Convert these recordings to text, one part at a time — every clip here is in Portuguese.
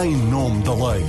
em nome da lei.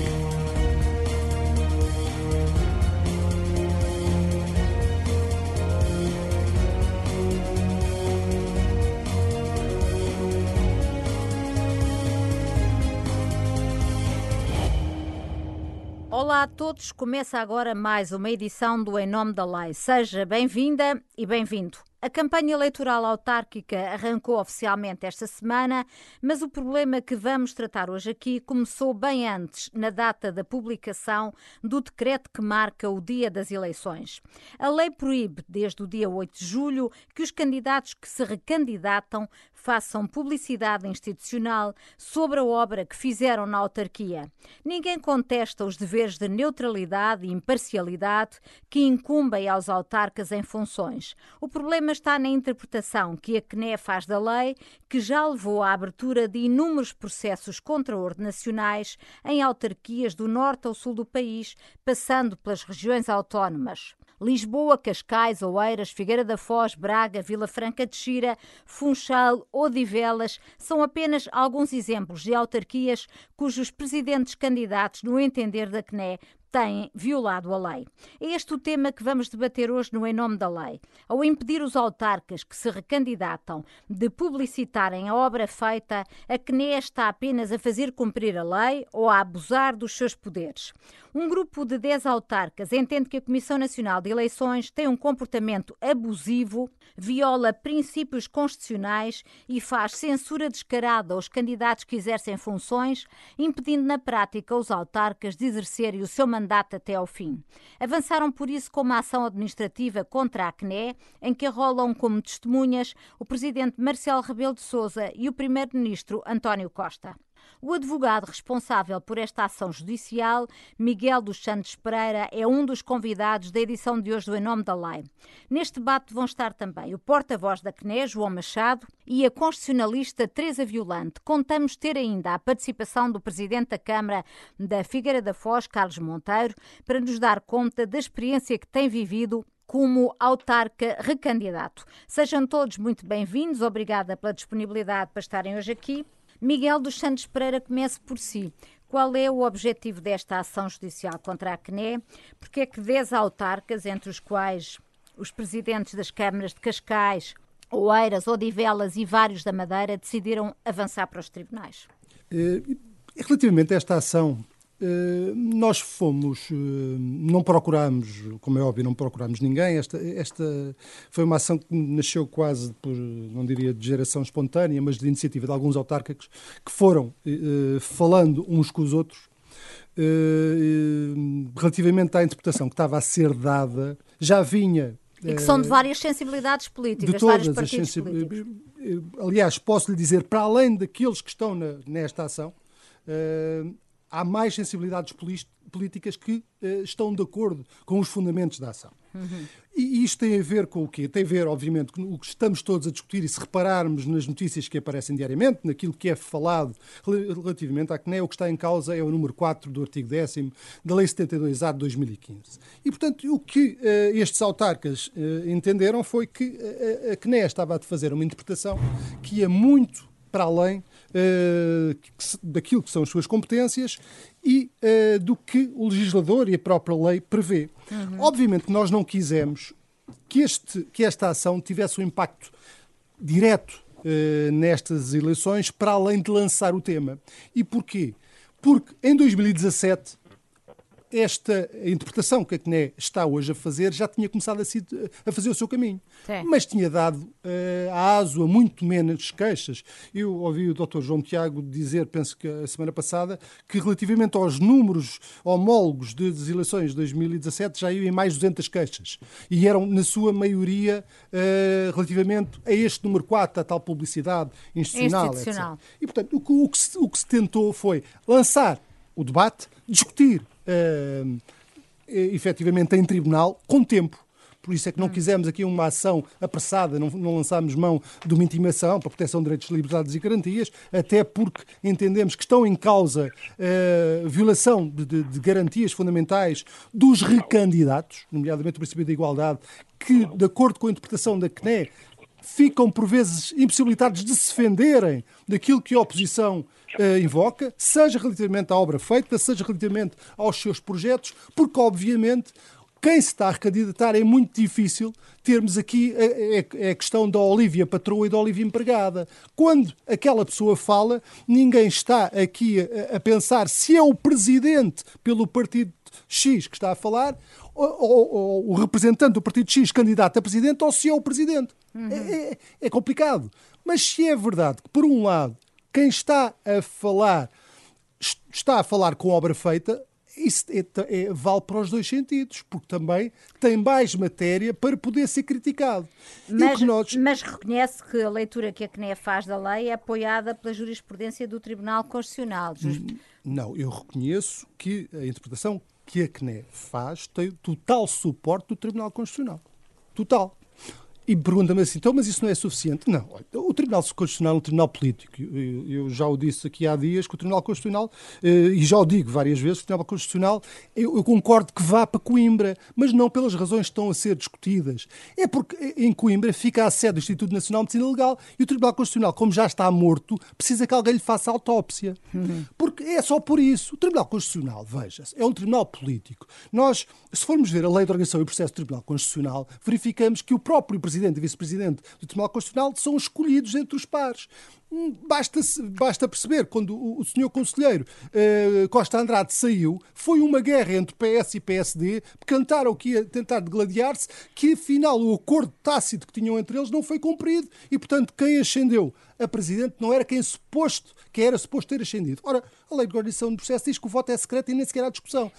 Olá a todos, começa agora mais uma edição do Em Nome da Lei. Seja bem-vinda e bem-vindo. A campanha eleitoral autárquica arrancou oficialmente esta semana, mas o problema que vamos tratar hoje aqui começou bem antes, na data da publicação do decreto que marca o dia das eleições. A lei proíbe, desde o dia 8 de julho, que os candidatos que se recandidatam façam publicidade institucional sobre a obra que fizeram na autarquia. Ninguém contesta os deveres de neutralidade e imparcialidade que incumbem aos autarcas em funções. O problema está na interpretação que a CNE faz da lei, que já levou à abertura de inúmeros processos contraordenacionais em autarquias do norte ao sul do país, passando pelas regiões autónomas. Lisboa, Cascais, Oeiras, Figueira da Foz, Braga, Vila Franca de Xira, Funchal, Odivelas são apenas alguns exemplos de autarquias cujos presidentes candidatos, no entender da CNE, têm violado a lei. É este o tema que vamos debater hoje no Em Nome da Lei. Ao impedir os autarcas que se recandidatam de publicitarem a obra feita, a CNE está apenas a fazer cumprir a lei ou a abusar dos seus poderes. Um grupo de 10 autarcas entende que a Comissão Nacional de Eleições tem um comportamento abusivo, viola princípios constitucionais e faz censura descarada aos candidatos que exercem funções, impedindo na prática os autarcas de exercerem o seu mandato mandato até ao fim. Avançaram por isso com uma ação administrativa contra a CNE, em que rolam como testemunhas o presidente Marcelo Rebelo de Sousa e o primeiro-ministro António Costa. O advogado responsável por esta ação judicial, Miguel dos Santos Pereira, é um dos convidados da edição de hoje do Em Nome da Lei. Neste debate vão estar também o porta-voz da CNE, João Machado, e a constitucionalista Teresa Violante. Contamos ter ainda a participação do presidente da Câmara da Figueira da Foz, Carlos Monteiro, para nos dar conta da experiência que tem vivido como autarca recandidato. Sejam todos muito bem-vindos, obrigada pela disponibilidade para estarem hoje aqui. Miguel dos Santos Pereira comece por si. Qual é o objetivo desta ação judicial contra a CNE? Porque é que 10 autarcas, entre os quais os presidentes das câmaras de Cascais, Oeiras, Odivelas e vários da Madeira, decidiram avançar para os tribunais? Eh, relativamente a esta ação nós fomos, eh, não procuramos, como é óbvio, não procuramos ninguém. Esta, esta foi uma ação que nasceu quase por, não diria de geração espontânea, mas de iniciativa de alguns autárquicos que foram eh, falando uns com os outros relativamente à interpretação que estava a ser dada, já vinha. E que são de várias sensibilidades políticas, de todas vários partidos as políticos. Aliás, posso lhe dizer, para além daqueles que estão na, nesta ação, há mais sensibilidades políticas que uh, estão de acordo com os fundamentos da ação. Uhum. E isto tem a ver com o quê? Tem a ver, obviamente, com o que estamos todos a discutir e se repararmos nas notícias que aparecem diariamente, naquilo que é falado relativamente à CNE, o que está em causa é o número 4 do artigo 10 da Lei 72A de 2015. E, portanto, o que uh, estes autarcas uh, entenderam foi que a CNE estava a fazer uma interpretação que ia muito para além daquilo que são as suas competências e uh, do que o legislador e a própria lei prevê. Uhum. Obviamente nós não quisemos que, este, que esta ação tivesse um impacto direto uh, nestas eleições, para além de lançar o tema. E porquê? Porque em 2017 esta interpretação que a CNE está hoje a fazer já tinha começado a, a fazer o seu caminho. Sim. Mas tinha dado uh, a ASO a muito menos queixas. Eu ouvi o Dr. João Tiago dizer, penso que a semana passada, que relativamente aos números homólogos das eleições de 2017 já iam em mais de 200 queixas. E eram, na sua maioria, uh, relativamente a este número 4, a tal publicidade institucional. institucional. E, portanto, o, o, que se, o que se tentou foi lançar o debate, discutir uh, efetivamente em tribunal com tempo. Por isso é que não hum. quisemos aqui uma ação apressada, não, não lançámos mão de uma intimação para proteção de direitos, liberdades e garantias, até porque entendemos que estão em causa uh, violação de, de, de, garantias fundamentais dos recandidatos, nomeadamente o princípio da igualdade, que, de acordo com a interpretação da CNE, ficam, por vezes, impossibilitados de se defenderem daquilo que a oposição uh, invoca, seja relativamente à obra feita, seja relativamente aos seus projetos, porque, obviamente, quem se está a recandidatar é muito difícil termos aqui a, a, a, questão da Olívia patroa e da Olívia empregada. Quando aquela pessoa fala, ninguém está aqui a, a pensar se é o presidente pelo partido X que está a falar ou, ou, ou, o representante do partido X candidato a presidente ou se é o presidente. Uhum. É, é, é complicado. Mas se é verdade que, por um lado, quem está a falar está a falar com obra feita, isso é, é, vale para os dois sentidos, porque também tem mais matéria para poder ser criticado. Mas, nós... mas, reconhece que a leitura que a CNE faz da lei é apoiada pela jurisprudência do Tribunal Constitucional. Não, eu reconheço que a interpretação que a CNE faz tem total suporte do Tribunal Constitucional. Total. E pergunta-me assim, então, mas isso não é suficiente? Não. O Tribunal Constitucional é um tribunal político. Eu, eu já o disse aqui há dias que o Tribunal Constitucional, eh, e já o digo várias vezes, o Tribunal Constitucional, eu, eu, concordo que vá para Coimbra, mas não pelas razões que estão a ser discutidas. É porque em Coimbra fica a sede do Instituto Nacional de Medicina Legal e o Tribunal Constitucional, como já está morto, precisa que alguém lhe faça autópsia. Uhum. Porque é só por isso. O Tribunal Constitucional, veja-se, é um tribunal político. Nós, se formos ver a Lei de Organização e Processo do Tribunal Constitucional, verificamos que o próprio Presidente e Vice-Presidente do Tribunal Constitucional são escolhidos entre os pares. Hum, basta, basta perceber, quando o, senhor Conselheiro uh, Costa Andrade saiu, foi uma guerra entre PS e PSD, cantaram que ia tentar degladiar-se, que afinal o acordo tácito que tinham entre eles não foi cumprido e, portanto, quem ascendeu a Presidente não era quem suposto, que era suposto ter ascendido. Ora, a lei de organização do processo diz que o voto é secreto e nem sequer há discussão.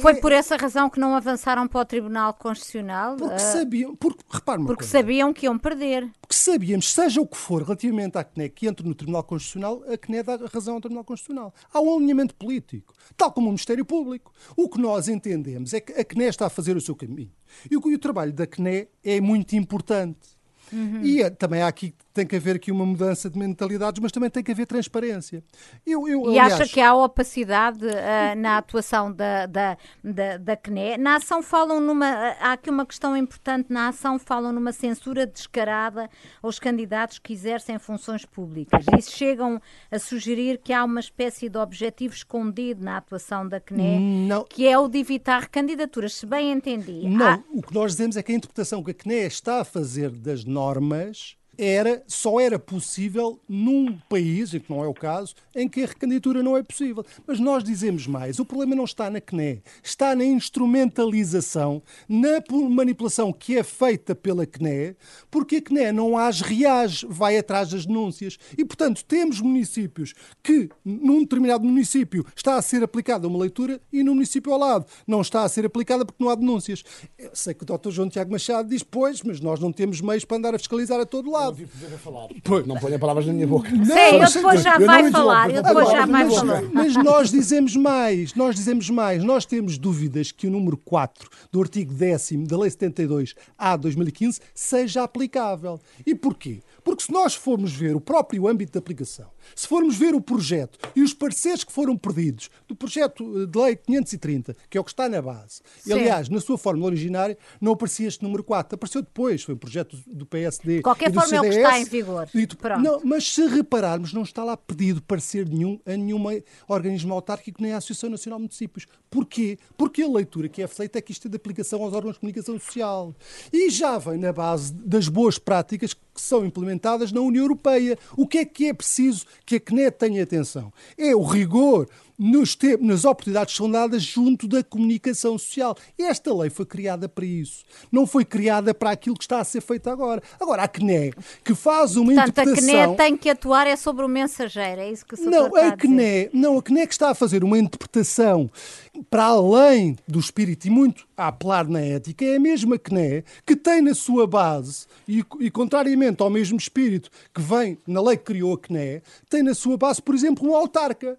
Foi por essa razão que não avançaram para o Tribunal Constitucional? Porque uh, sabiam, porque, repare porque sabiam que iam perder. Porque sabíamos, seja o que for, relativamente à CNE que entre no Tribunal Constitucional, a CNE dá razão ao Tribunal Constitucional. Há um alinhamento político, tal como o Ministério Público. O que nós entendemos é que a CNE está a fazer o seu caminho. E o, e o trabalho da CNE é muito importante. Uhum. E é, também há aqui tem que haver aqui uma mudança de mentalidades, mas também tem que haver transparência. Eu, eu, e aliás... acha que há opacidade uh, na atuação da, da, da, da CNE? Na ação falam numa. Há aqui uma questão importante. Na ação falam numa censura descarada aos candidatos que exercem funções públicas. E chegam a sugerir que há uma espécie de objetivo escondido na atuação da CNE, Não. que é o de evitar candidaturas, se bem entendi. Não, há... o que nós dizemos é que a interpretação que a CNE está a fazer das normas era, só era possível num país, e que não é o caso, em que a recandidatura não é possível. Mas nós dizemos mais, o problema não está na CNE, está na instrumentalização, na manipulação que é feita pela CNE, porque a CNE não age, reage, vai atrás das denúncias. E, portanto, temos municípios que, num determinado município, está a ser aplicada uma leitura e no município ao lado não está a ser aplicada porque não há denúncias. Eu sei que o Dr. João Tiago Machado diz, pois, mas nós não temos meios para andar a fiscalizar a todo lado Não falar. Não ponha palavras na minha boca. Não, Sim, eu depois já eu vai falar. Eu depois já vai mas, falar. Mas nós dizemos mais, nós dizemos mais. Nós temos dúvidas que o número 4 do artigo 10 da Lei 72 A 2015 seja aplicável. E porquê? Porque se nós formos ver o próprio âmbito de aplicação, se formos ver o projeto e os pareceres que foram perdidos do projeto eh, de lei 530, que é o que está na base, e aliás, na sua fórmula originária, não aparecia este número 4, apareceu depois, foi um projeto do PSD. De qualquer forma, CDS, é o que está em vigor. E, não, mas se repararmos, não está lá pedido parecer nenhum a nenhum organismo autárquico nem à Associação Nacional de Municípios. Porquê? Porque a leitura que é feita é que isto é de aplicação aos órgãos de comunicação social. E já vem na base das boas práticas que são implementadas na União Europeia. O que é que é preciso que a CNE tenha atenção? É o rigor nos nas oportunidades que são dadas junto da comunicação social. E esta lei foi criada para isso. Não foi criada para aquilo que está a ser feito agora. Agora, a CNE, que faz uma Portanto, interpretação... a CNE tem que atuar é sobre o mensageiro, é isso que o não, a, a CNE, Não, a CNE que está a fazer uma interpretação para além do espírito e muito a apelar na ética, é a mesma CNE que tem na sua base, e, e contrariamente ao mesmo espírito que vem na lei que criou a CNE, tem na sua base, por exemplo, um autarca.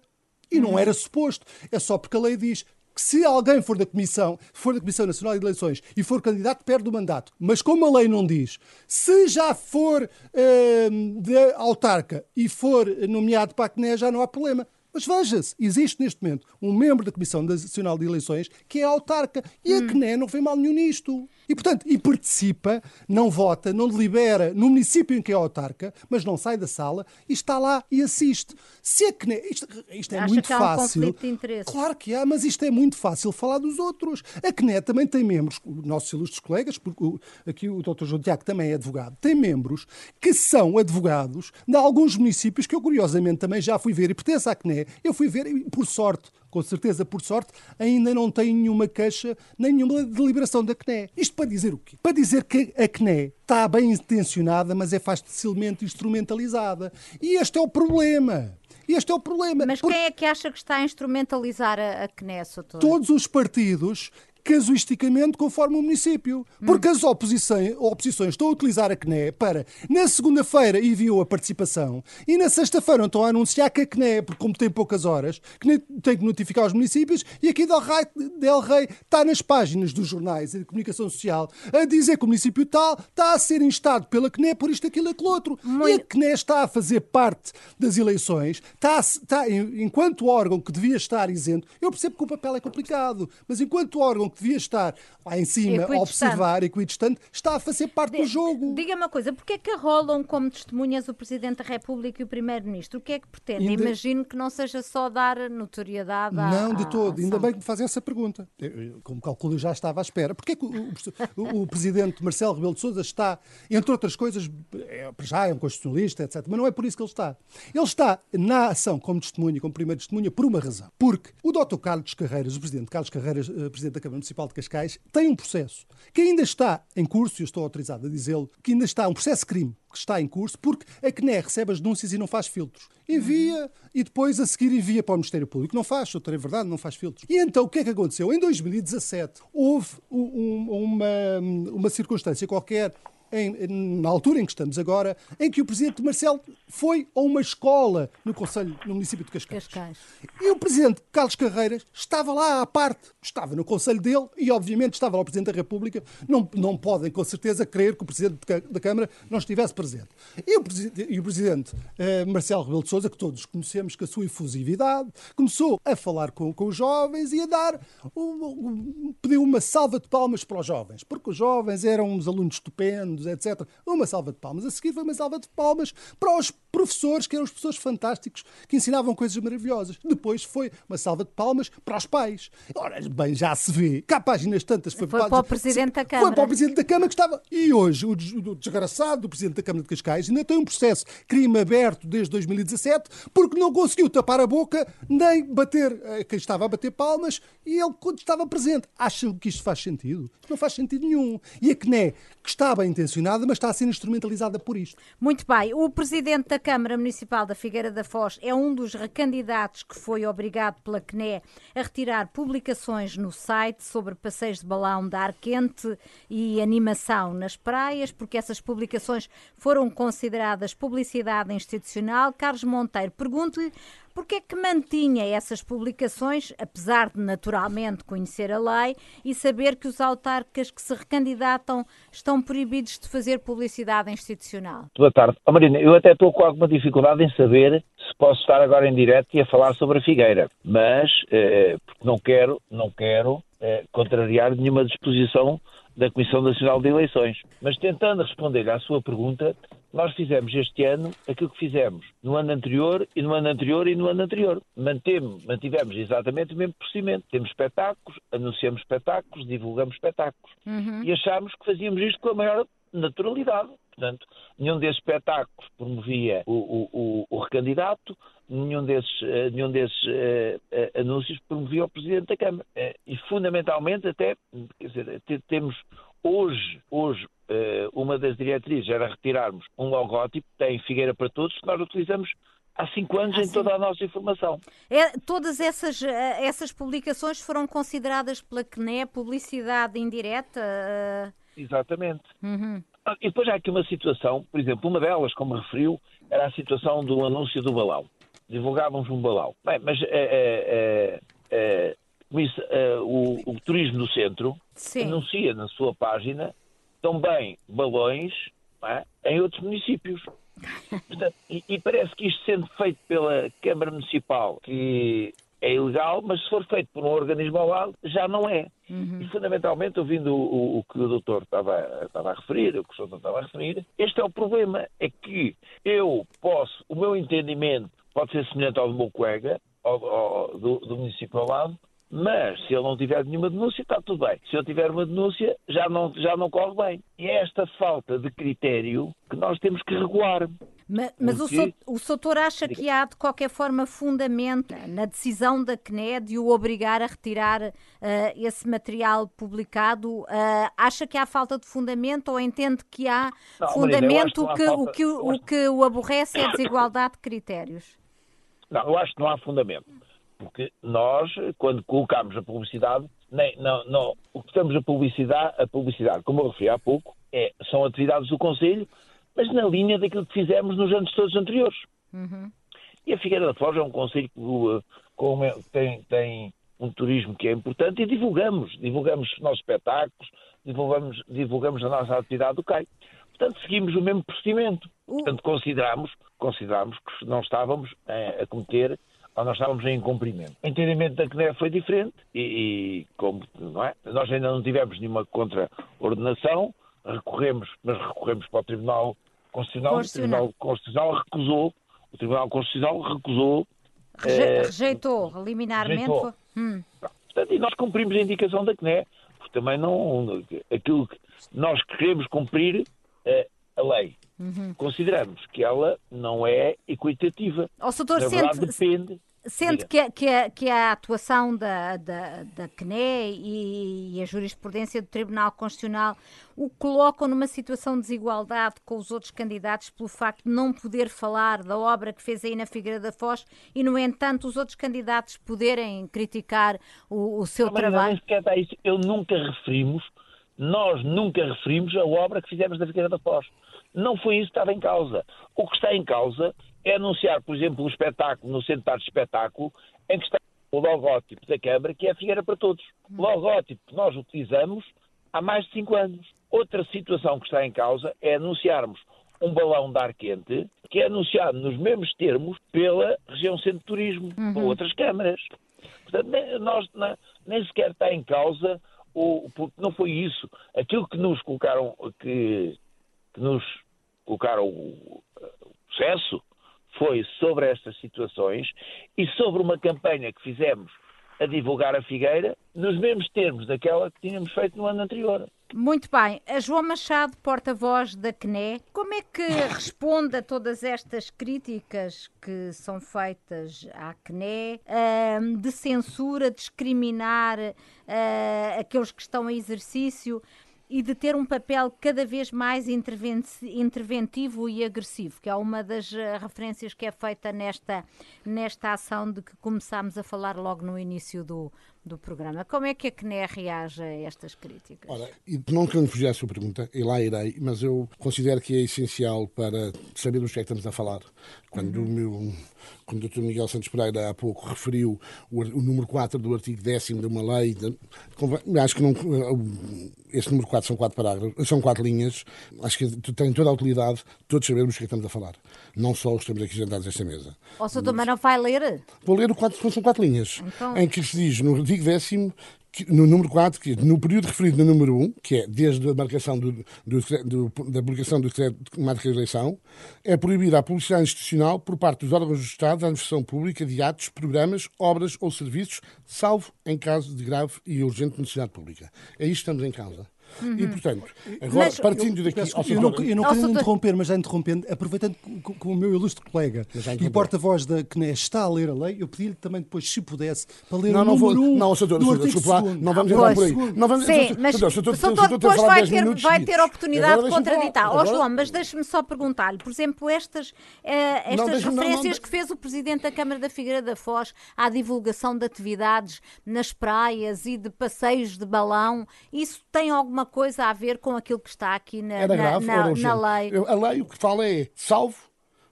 E não era suposto. É só porque a lei diz que se alguém for da Comissão, for da Comissão Nacional de Eleições e for candidato, perde o mandato. Mas como a lei não diz, se já for uh, de autarca e for nomeado para a CNE, já não há problema. Mas veja-se, existe neste momento um membro da Comissão Nacional de Eleições que é autarca e a hum. CNE não vê mal nenhum nisto. E, portanto, e participa, não vota, não delibera no município em que é autarca, mas não sai da sala e está lá e assiste. Se a CNE, isto, isto é Acha muito que há um fácil. conflito de interesses? Claro que há, mas isto é muito fácil falar dos outros. A CNE também tem membros, nossos ilustres colegas, porque o- aqui o Dr. João Tiago também é advogado, tem membros que são advogados de alguns municípios que eu curiosamente também já fui ver e pertence à CNE. Eu fui ver e, por sorte, com certeza por sorte, ainda não tem nenhuma queixa, nem nenhuma deliberação da CNE. Isto para dizer o quê? Para dizer que a CNE está bem intencionada, mas é facilmente instrumentalizada. E este é o problema. Este é o problema. Mas quem é que acha que está a instrumentalizar a, a doutor? todos os partidos casuisticamente conforme o município. Porque as oposições, oposições estão a utilizar a CNE para, na segunda-feira, enviou a participação e na sexta-feira estão a anunciar que a CNE, porque como tem poucas horas, que tem que notificar os municípios e aqui Del Rey, Del Rey está nas páginas dos jornais e de comunicação social a dizer que o município tal está a ser instado pela CNE por isto, aquilo, aquilo outro. E a CNE está a fazer parte das eleições, está, está enquanto órgão que devia estar isento, eu percebo que o papel é complicado, mas enquanto órgão que devia estar lá em cima a observar, equidistante, está a fazer parte do jogo. Diga-me uma coisa, porquê é que rolam como testemunhas o Presidente da República e o Primeiro-Ministro? O que é que pretende? Ainda- Imagino que não seja só dar notoriedade à Não, de à todo. Ainda ação. bem que me fazem essa pergunta. Eu, como calculo, eu já estava à espera. Porquê que o, o- o presidente Marcelo Rebelo de Sousa está, entre outras coisas, é, já é um constitucionalista, etc. Mas não é por isso que ele está. Ele está na ação como testemunha, como primeiro testemunha, por uma razão. Porque o Dr. Carlos Carreiras, o presidente Carlos Carreiras, eh, presidente da Câmara Municipal de Cascais, tem um processo que ainda está em curso, e eu estou autorizado a dizê-lo, que ainda está um processo de crime que está em curso, porque a CNE recebe as denúncias e não faz filtros. Envia e depois a seguir envia para o Ministério Público. Não faz, doutor, é verdade, não faz filtros. E então o que é que aconteceu? Em 2017 houve um- um- uma, uma circunstância qualquer. Em- na altura em que estamos agora, em que o presidente Marcelo foi a uma escola no Conselho, no município de Cascais. Cascais. E o presidente Carlos Carreiras estava lá à parte, estava no conselho dele e, obviamente, estava lá o presidente da República. Não, não podem, com certeza, crer que o presidente da Câmara não estivesse presente. E o, e o presidente eh, Marcelo Rebelo de Sousa, que todos conhecemos com a sua efusividade, começou a falar com, com os jovens e a dar, um- um- pediu uma salva de palmas para os jovens, porque os jovens eram uns alunos estupendos, etc. Uma salva de palmas. A seguir foi uma salva de palmas para os professores, que eram os professores fantásticos, que ensinavam coisas maravilhosas. Depois foi uma salva de palmas para os pais. Ora, bem, já se vê. Cá páginas tantas foi, Foi para o Presidente da Foi Câmara. para o Presidente da Câmara que estava. E hoje, o, des- o desgraçado do Presidente da Câmara de Cascais ainda tem um processo crime aberto desde 2017 porque não conseguiu tapar a boca nem bater a quem estava a bater palmas e ele, quando estava presente. Acham que isto faz sentido? Não faz sentido nenhum. E a CNE, que está bem intencionada, mas está a ser instrumentalizada por isto. Muito bem. O presidente da Câmara Municipal da Figueira da Foz é um dos recandidatos que foi obrigado pela CNE a retirar publicações no site sobre passeios de balão de ar quente e animação nas praias, porque essas publicações foram consideradas publicidade institucional. Carlos Monteiro, pergunto-lhe Porquê é que mantinha essas publicações, apesar de naturalmente conhecer a lei e saber que os autarcas que se recandidatam estão proibidos de fazer publicidade institucional? Boa tarde. Oh, Marina, eu até estou com alguma dificuldade em saber se posso estar agora em direto e a falar sobre a Figueira, mas eh, porque não quero, não quero eh, contrariar nenhuma disposição da Comissão Nacional de Eleições. Mas tentando responder à sua pergunta, nós fizemos este ano aquilo que fizemos no ano anterior e no ano anterior e no ano anterior. Mantemos, mantivemos exatamente o mesmo procedimento. Temos espetáculos, anunciamos espetáculos, divulgamos espetáculos. E achámos que fazíamos isto com a maior naturalidade. Portanto, nenhum desses espetáculos promovia o, o, o, o recandidato, nenhum desses, eh, nenhum desses eh, anúncios promovia o Presidente da Câmara. Eh, e, fundamentalmente, até, quer dizer, te- temos hoje, hoje eh, uma das diretrizes era retirarmos um logótipo, que tem Figueira para Todos, que nós utilizamos há cinco anos Ah, em toda a nossa informação. É, todas essas, essas publicações foram consideradas pela CNE publicidade indireta? Exatamente. uhum. E depois há aqui uma situação, por exemplo, uma delas, como referiu, era a situação do anúncio do balão. Divulgávamos um balão. Bem, mas eh, eh, eh, isso, o, o turismo do centro Sim. anuncia na sua página também balões é, em outros municípios. Portanto, e, e parece que isto sendo feito pela Câmara Municipal, que é ilegal, mas se for feito por um organismo ao lado, já não é. Uhum. E, fundamentalmente, ouvindo o, o, que o doutor estava, estava a referir, o que o doutor estava a referir, este é o problema, é que eu posso, o meu entendimento pode ser semelhante ao do meu colega, ao, ao, do, do município ao lado, mas se ele não tiver nenhuma denúncia, está tudo bem. Se ele tiver uma denúncia, já não, já não corre bem. E é esta falta de critério que nós temos que regular. Mas, mas o, so, o Soutor acha que há, de qualquer forma, fundamento na decisão da CNE de o obrigar a retirar uh, esse material publicado? Uh, acha que há falta de fundamento ou entende que há não, fundamento Marina, que, falta... o, que, o que o aborrece é a desigualdade de critérios? Não, eu acho que não há fundamento. Porque nós, quando colocamos a publicidade, nem, não, não, o que estamos a publicidade, a publicidade, como eu referi há pouco, é, são atividades do Conselho, mas na linha daquilo que fizemos nos anos todos anteriores. Uhum. E a Figueira da Foz é um Conselho que uh, com, tem, tem um turismo que é importante e divulgamos, divulgamos os nossos espetáculos, divulgamos, divulgamos a nossa atividade do CAI. Portanto, seguimos o mesmo procedimento. Portanto, consideramos, consideramos que não estávamos a, a cometer nós estávamos em cumprimento. O entendimento da CNE foi diferente e, e, como não é? nós ainda não tivemos nenhuma contra-ordenação, recorremos, mas recorremos para o Tribunal Constitucional, o Tribunal Constitucional recusou, o Tribunal Constitucional recusou. Reje, eh, rejeitou, liminarmente. Rejeitou. Hum. Portanto, e nós cumprimos a indicação da CNE, porque também não. aquilo que nós queremos cumprir a lei. Uhum. Consideramos que ela não é equitativa. O doutor, Na verdade, sente, depende. Sente que, que, a, que a atuação da, da, da CNE e, e, a jurisprudência do Tribunal Constitucional o colocam numa situação de desigualdade com os outros candidatos pelo facto de não poder falar da obra que fez aí na Figueira da Foz e, no entanto, os outros candidatos poderem criticar o, o seu não, trabalho? Isso. Eu nunca referimos, nós nunca referimos a obra que fizemos na Figueira da Foz. Não foi isso que estava em causa. O que está em causa é anunciar, por exemplo, um espetáculo no centro de espetáculo em que está o logótipo da Câmara, que é a Figueira para Todos. Hum. Logótipo que nós utilizamos há mais de cinco anos. Outra situação que está em causa é anunciarmos um balão de ar quente que é anunciado nos mesmos termos pela região centro de turismo, uhum. por outras câmaras. Portanto, nós nem sequer está em causa o, porque não foi isso. Aquilo que nos colocaram, que, que nos colocaram o, processo foi sobre estas situações e sobre uma campanha que fizemos a divulgar a Figueira nos mesmos termos daquela que tínhamos feito no ano anterior. Muito bem. A João Machado, porta-voz da CNE, como é que responde a todas estas críticas que são feitas à CNE de censura, discriminar aqueles que estão em exercício e de ter um papel cada vez mais interventivo e agressivo, que é uma das eh, referências que é feita nesta, nesta ação de que começámos a falar logo no início do, do programa. Como é que a CNE reage a estas críticas? Ora, não querendo fugir à sua pergunta, e lá irei, mas eu considero que é essencial para sabermos o que é que estamos a falar. Quando, uhum. o meu, quando o Dr. Miguel Santos Pereira há pouco referiu o, o número 4 do artigo 10 de uma lei, de, acho que não, esse número 4 são quatro parágrafos, são quatro linhas, acho que tem toda a utilidade todos sabermos o que é que estamos a falar. Não só os que estamos aqui sentados nesta mesa. O senhor também não vai ler? Vou ler o 4, são quatro linhas, então... em que se diz no artigo artigo 10 no número 4, que no período referido no número 1, que é desde a marcação do, do, do, da publicação do decreto de marca de eleição, é proibida a publicidade institucional por parte dos órgãos do Estado à administração pública de atos, programas, obras ou serviços, salvo em caso de grave e urgente necessidade pública. É isto que estamos em causa. Uhum. E, portanto, agora, mas, partindo daqui... Eu, eu não, eu não quero interromper, mas já interrompendo, aproveitando com, o meu ilustre colega e porta-voz da CNE está a ler a lei, eu pedi-lhe também depois, se pudesse, para ler não, o não número vou, um Não, doutor, desculpa lá, não vamos entrar por aí. Não vamos, Sim, mas o doutor depois vai ter, vai ter oportunidade de contraditar. Ó João, mas deixe-me só perguntar-lhe, por exemplo, estas, eh, estas referências que fez o Presidente da Câmara da Figueira da Foz à divulgação de atividades nas praias e de passeios de balão, isso tem alguma coisa a ver com aquilo que está aqui na, Era grave, na, na, na lei? A lei o que fala é salvo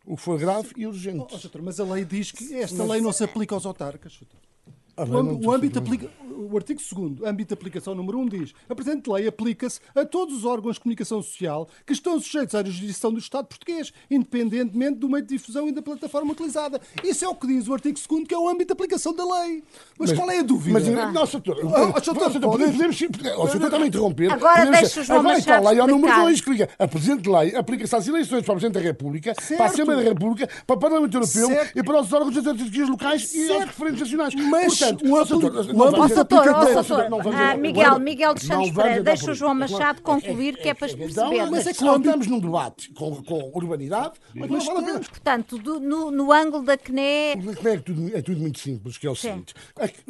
o que for grave e urgente. Oh, oh, mas a lei diz que esta mas... lei não se aplica aos autarcas. O, o âmbito aplica, o artigo 2 âmbito de aplicação número 1, diz a presente lei aplica-se a todos os órgãos de comunicação social que estão sujeitos à jurisdição do Estado português, independentemente do meio de difusão e da plataforma utilizada. Isso é o que diz o artigo 2 que é o âmbito de aplicação da lei. Mas, mas qual é a dúvida? Mas, ah. nossa, doutor, podemos, o senhor está a interromper. Agora deixa o João Agora está a lei ao número 2, que liga. A presente lei aplica-se às eleições para o Presidente da República, certo. para a Assembleia da República, para o Parlamento Europeu certo. e para os órgãos das autarquias locais certo. e aos referentes nacionais. Mas Portanto, o doutor, Miguel, Miguel de Santos Pereira, deixa o João Machado concluir que é para perceber. Mas é que não estamos num debate com, com urbanidade, mas não vale a pena. Portanto, do, no, no ângulo da CNE... O CNE é tudo, é tudo muito simples, que é o seguinte.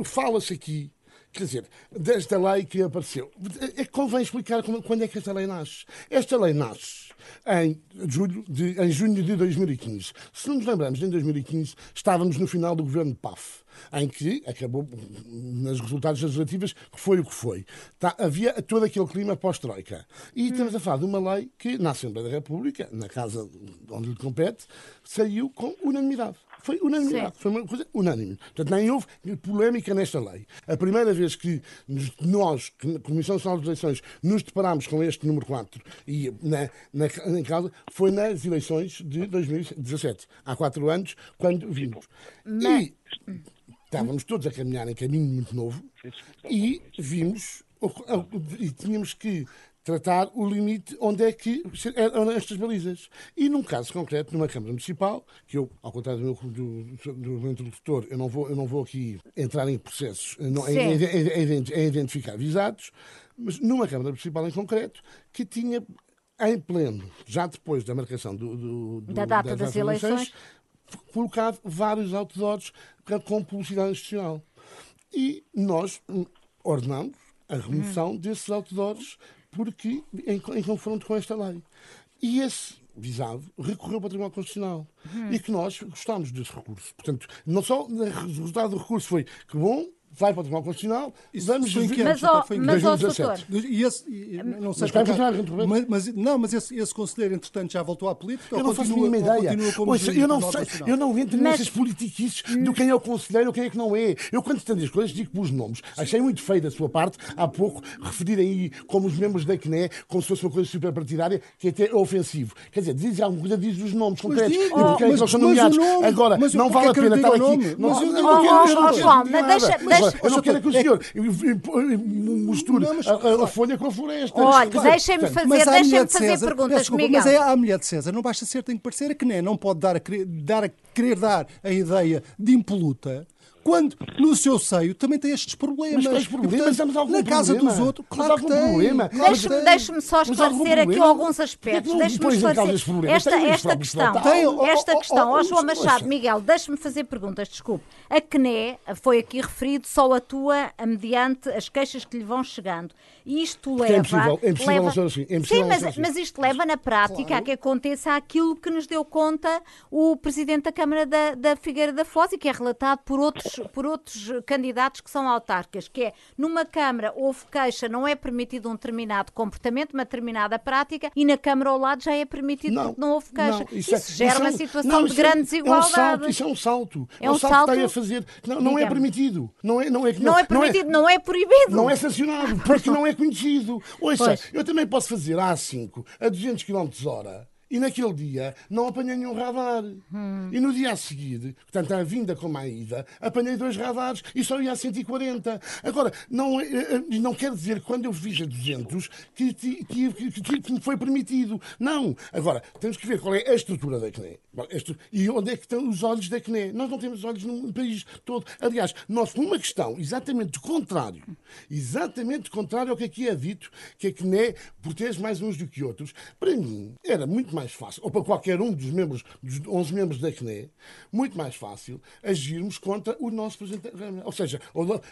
Fala-se aqui quer dizer, desta lei que apareceu. É que convém explicar quando é que esta lei nasce. Esta lei nasce em, julho de, em junho de 2015. Se não nos lembramos, em 2015 estávamos no final do governo PAF, em que acabou, nos resultados legislativos, que foi o que foi. Tá, havia todo aquele clima pós-Troika. E estamos a falar de uma lei que, na Assembleia da República, na casa onde lhe compete, saiu com unanimidade. Foi unanimidade, foi uma coisa unânime. Portanto, nem houve polémica nesta lei. A primeira vez que nós, na Comissão Nacional de Eleições, nos deparámos com este número 4 e na, na, em casa foi nas eleições de 2017, há quatro anos, quando vimos. E estávamos todos a caminhar em caminho muito novo e vimos e tínhamos que tratar o limite onde é que eram estas balizas. E num caso concreto, numa Câmara Municipal, que eu, ao contrário do meu, do, do meu interlocutor, eu não, vou, eu não vou aqui entrar em processos, não, em, em, em, em identificar visados, mas numa Câmara Municipal em concreto, que tinha em pleno, já depois da marcação do, do, do da data das, das eleições, eleições, colocado vários outdoors com publicidade institucional. E nós ordenamos a remoção hum. desses outdoors porque em, em confronto com esta lei. E esse visado recorreu para o Tribunal Constitucional. Hum. E que nós gostámos desse recurso. Portanto, não só o resultado do recurso foi que bom, vai para o Tribunal Constitucional, Isso vamos foi ver. Mas, ó, foi em mas 2017. E esse, e, não sei mas, mas, mas, não, mas esse, esse conselheiro, entretanto, já voltou à política? Eu não faço nenhuma ideia. Ouça, eu, não sei, eu não entro mas... nessas politiquices do quem é o conselheiro ou quem é que não é. Eu, quando entendo as coisas, digo pelos nomes. Achei muito feio da sua parte, há pouco, referirem aí como os membros da CNE, como se fosse uma coisa superpartidária, que é até ofensivo. Quer dizer, diz alguma coisa, diz os nomes concretos e por quem é que eles são nomeados. Agora, não vale a pena estar aqui. Não, eu não quero. Eu não quero que o senhor mistura a, folha com a floresta. Olha, deixem-me fazer, deixem fazer perguntas, desculpa, Miguel. Mas é a mulher de César, não basta ser, tem que parecer a que nem, não pode dar a, dar a querer dar a ideia de impoluta quando no seu seio também tem estes problemas. Mas problemas? E, portanto, na casa problema? dos outros, claro que tem. Problema? Deixe-me deixe só esclarecer aqui alguns aspectos. Deixe-me esclarecer esta, esta questão. Tem, esta questão, ó João Machado, Miguel, deixe-me fazer perguntas, desculpe. A CNE foi aqui referido, só atua mediante as queixas que lhe vão chegando. E isto leva. É impossível, é impossível leva, assim. É impossível sim, mas, assim. mas isto leva na prática claro. a que aconteça aquilo que nos deu conta o Presidente da Câmara da, da Figueira da Foz e que é relatado por outros, por outros candidatos que são autarcas, que é numa Câmara houve queixa, não é permitido um determinado comportamento, uma determinada prática, e na Câmara ao lado já é permitido não, porque não houve queixa. Não, isso, isso é, gera isso uma situação não, de grande desigualdade. É um salto, isso é um salto. É um, salto, salto que está a fazer. Não, não é permitido. Não é, não é, não, é permitido, não é, não é proibido. Não é sancionado, porque não é conhecido. Ouça, pois. eu também posso fazer A5 a 200 km hora e naquele dia não apanhei nenhum radar. Hum. E no dia a seguir, portanto, a vinda como a ida, apanhei dois radares e só ia a 140. Agora, não, eh, eh, não quer dizer que quando eu fiz a 200 que, que, que, que, me foi permitido. Não. Agora, temos que ver qual é a estrutura da CNE. E onde é que estão os olhos da CNE. Nós não temos olhos no país todo. Aliás, nós, uma questão exatamente contrário, exatamente contrário ao que aqui é dito, que a CNE protege mais uns do que outros, para mim era muito mais fácil, ou para qualquer um dos membros, dos 11 membros da CNE, muito mais fácil agirmos contra o nosso Presidente da Câmara. Ou seja,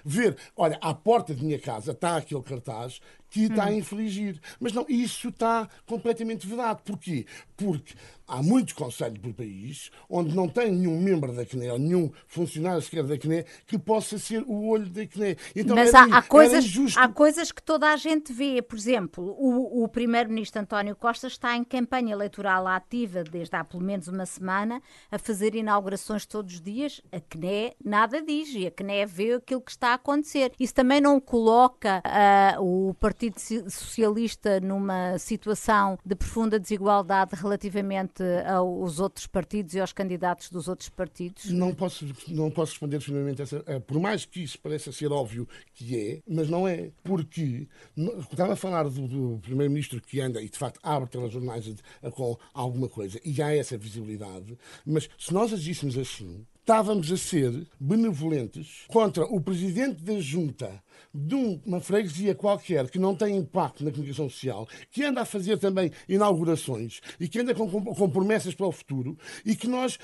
ver, olha, à porta de minha casa está aquele cartaz que está a infligir. Mas não, isso está completamente vedado. Porquê? Porque há muitos conselhos por país onde não tem nenhum membro da CNE, ou nenhum funcionário sequer da CNE, que possa ser o olho da CNE. Então, Mas há, há, coisas, há coisas que toda a gente vê. Por exemplo, o, o primeiro-ministro António Costa está em campanha eleitoral ativa desde há pelo menos uma semana, a fazer inaugurações todos os dias. A CNE nada diz e a CNE vê aquilo que está a acontecer. Isso também não coloca uh, o Partido Socialista numa situação de profunda desigualdade relativamente aos outros partidos e aos candidatos dos outros partidos? Não posso, não posso responder definitivamente essa. Eh, por mais que isso pareça ser óbvio que é, mas não é. Porque estava a falar do, do Primeiro-Ministro que anda e de facto abre telejornais com alguma coisa e há essa visibilidade, mas se nós agíssemos assim, estávamos a ser benevolentes contra o presidente da junta de uma freguesia qualquer que não tem impacto na comunicação social, que anda a fazer também inaugurações e que anda com, com promessas para o futuro e que nós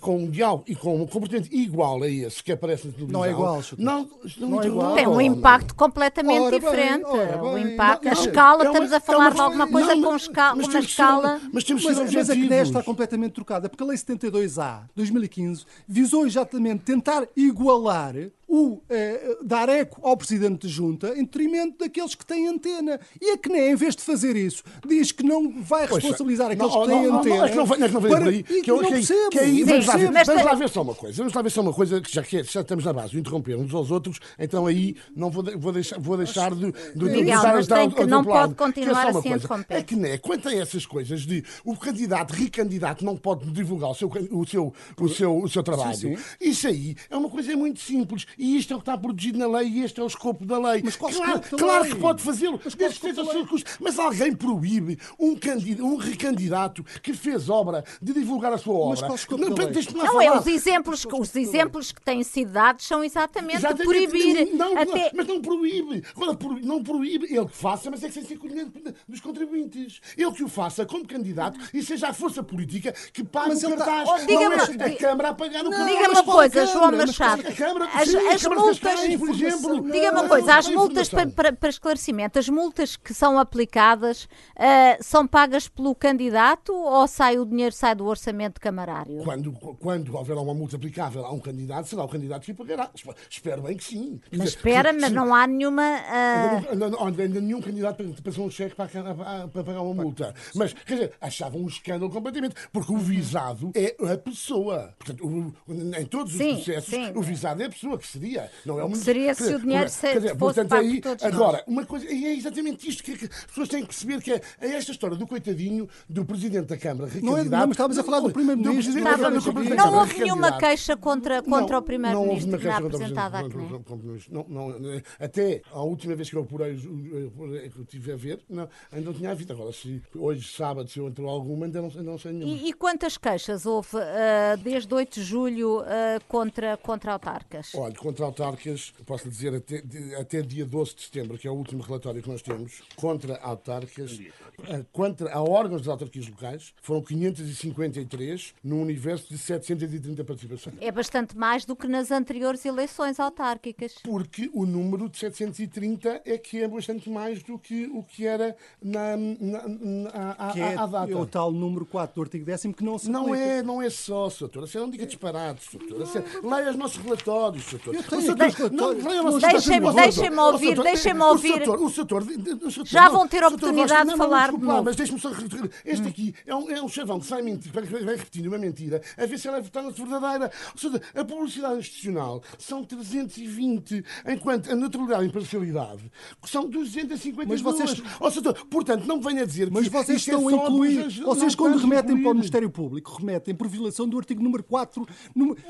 com um diálogo e com um comportamento igual a esse que aparece na televisão. Não é igual, não, não, não é igual. Tem um impacto completamente ora diferente. Bem, o impacto, não, a escala, é uma, estamos a falar é uma, de alguma coisa não, com, escala, com uma escala. mas temos mas, mas a CNE está completamente trocada, porque a Lei 72A 2015 visou exatamente tentar igualar o eh, dar eco ao Presidente de Junta em detrimento daqueles que têm antena. E a CNE, em vez de fazer isso, diz que não vai responsabilizar aqueles não, que têm não, antena. Não, não, não, não, não, não, não, aí, que eu, que, que aí, vamos, lá ver, vamos lá ver só uma coisa. Vamos lá ver só uma coisa, que já, que já estamos na base interromper uns aos outros, então aí não vou, vou deixar, vou deixar de, de, de mas tem que não pode continuar assim a interromper. A CNE, quanto a essas coisas de o candidato, recandidato, não pode divulgar o seu, o seu, o seu, o seu trabalho, sim, sim. isso aí é uma coisa muito simples. E isto é o que está protegido na lei e este é o escopo da lei. Mas claro, claro que pode fazê-lo, desde que seja Mas alguém proíbe um, candidato, um recandidato que fez obra de divulgar a sua obra. Mas qual não, não é os exemplos, os exemplos que têm sido dados são exatamente, exatamente de proibir. Não, até... Mas não proíbe. Não proíbe. Ele que faça, mas é que sem ser conhecimento dos contribuintes. Ele que o faça como candidato e seja a força política que paga mas o cartaz. Tá... Oh, não é a Câmara a pagar o cartaz. Diga uma coisa, João Machado. As, as multas, por exemplo. Diga uma coisa, as multas para, para, para, esclarecimento, as multas que são aplicadas uh, são pagas pelo candidato ou sai o dinheiro sai do orçamento camarário? Quando, quando houver uma multa aplicável a um candidato, será o candidato que pagará. Espero bem que sim. Mas espera, mas não há nenhuma. Uh... Ainda, não, ainda, ainda nenhum candidato passou um cheque para, para, para pagar uma multa. Mas, quer dizer, achavam um escândalo completamente, porque o visado é a pessoa. Portanto, o, em todos os sim, processos, sim. o visado é a pessoa que seria. Não é Seria se o dinheiro se dizer, fosse portanto, aí, Agora, uma coisa, e é exatamente isto que, que, as pessoas têm que perceber que é, é, esta história do coitadinho do Presidente da Câmara, não, é, não estávamos a falar do Primeiro-Ministro. Não houve nenhuma queixa contra, contra o Primeiro-Ministro que não apresentada aqui. Até a última vez que eu apurei, que eu tive a ver, não, ainda não tinha havido. Agora, se hoje, sábado, se eu entrou alguma, ainda não, não sei nenhuma. E, e quantas queixas houve uh, desde 8 de julho uh, contra, contra autarcas? Olha, contra autarcas, posso dizer, até, até dia 12 de setembro, que é o último relatório que nós temos, contra autarcas, uh, contra a órgãos das autarquias locais, foram 553 num universo de 730 participações. É bastante mais do que nas anteriores eleições autárquicas. Porque o número de 730 é que é bastante mais do que o que era na, na, na, que é, à data. É o tal número 4 do artigo 10 que não se Não é, não é só, doutor. Você não diga disparado, doutor. Leia os nossos relatórios, doutor. Deixem-me deixem ouvir, deixem-me ouvir. O setor, Já vão ter oportunidade de falar novo. Mas deixe-me só Este aqui é um, é um chavão que sai mentir, vai repetindo uma mentira, a ver se ela é torna-se verdadeira. Ou seja, a publicidade institucional são 320, enquanto a neutralidade e imparcialidade são 252. Mas vocês... Ou seja, portanto, não me venha dizer Mas vocês estão a incluir... Vocês, quando remetem para o Ministério Público, remetem por violação do artigo número 4... Número,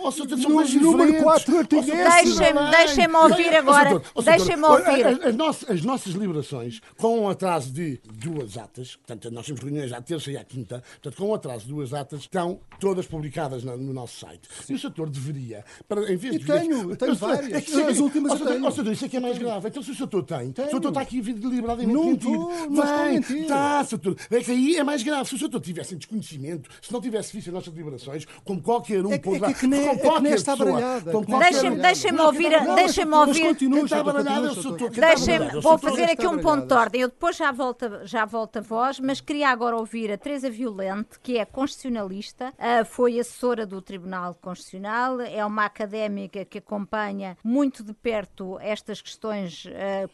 número 4, artigo Deixem-me deixem ouvir agora. Deixem-me ouvir. As, nossas, as nossas liberações, com um atraso de duas atas, portanto, nós temos reuniões à terça e à quinta, portanto, com um atraso de duas atas, estão todas publicadas no, no nosso site. Sim. E o setor deveria, para, em vez de. Tenho, eu tenho várias. É que, as últimas eu tenho. Setor, isso é que é mais grave. Então, se o setor tem, tenho. o setor está aqui deliberadamente não mentir. Não mentir. Está, setor. É que aí é mais grave. Se o setor tivesse em desconhecimento, se não tivesse visto as nossas liberações, como qualquer um é, pôs é lá, que, que nem, como qualquer é que está pessoa, baralhada. Deixem-me deixem-me ouvir, deixem-me ouvir. Deixem, vou fazer aqui um ponto de ordem. Eu depois já volto, já volto a voz, mas queria agora ouvir a Teresa Violente, que é constitucionalista, foi assessora do Tribunal Constitucional, é uma académica que acompanha muito de perto estas questões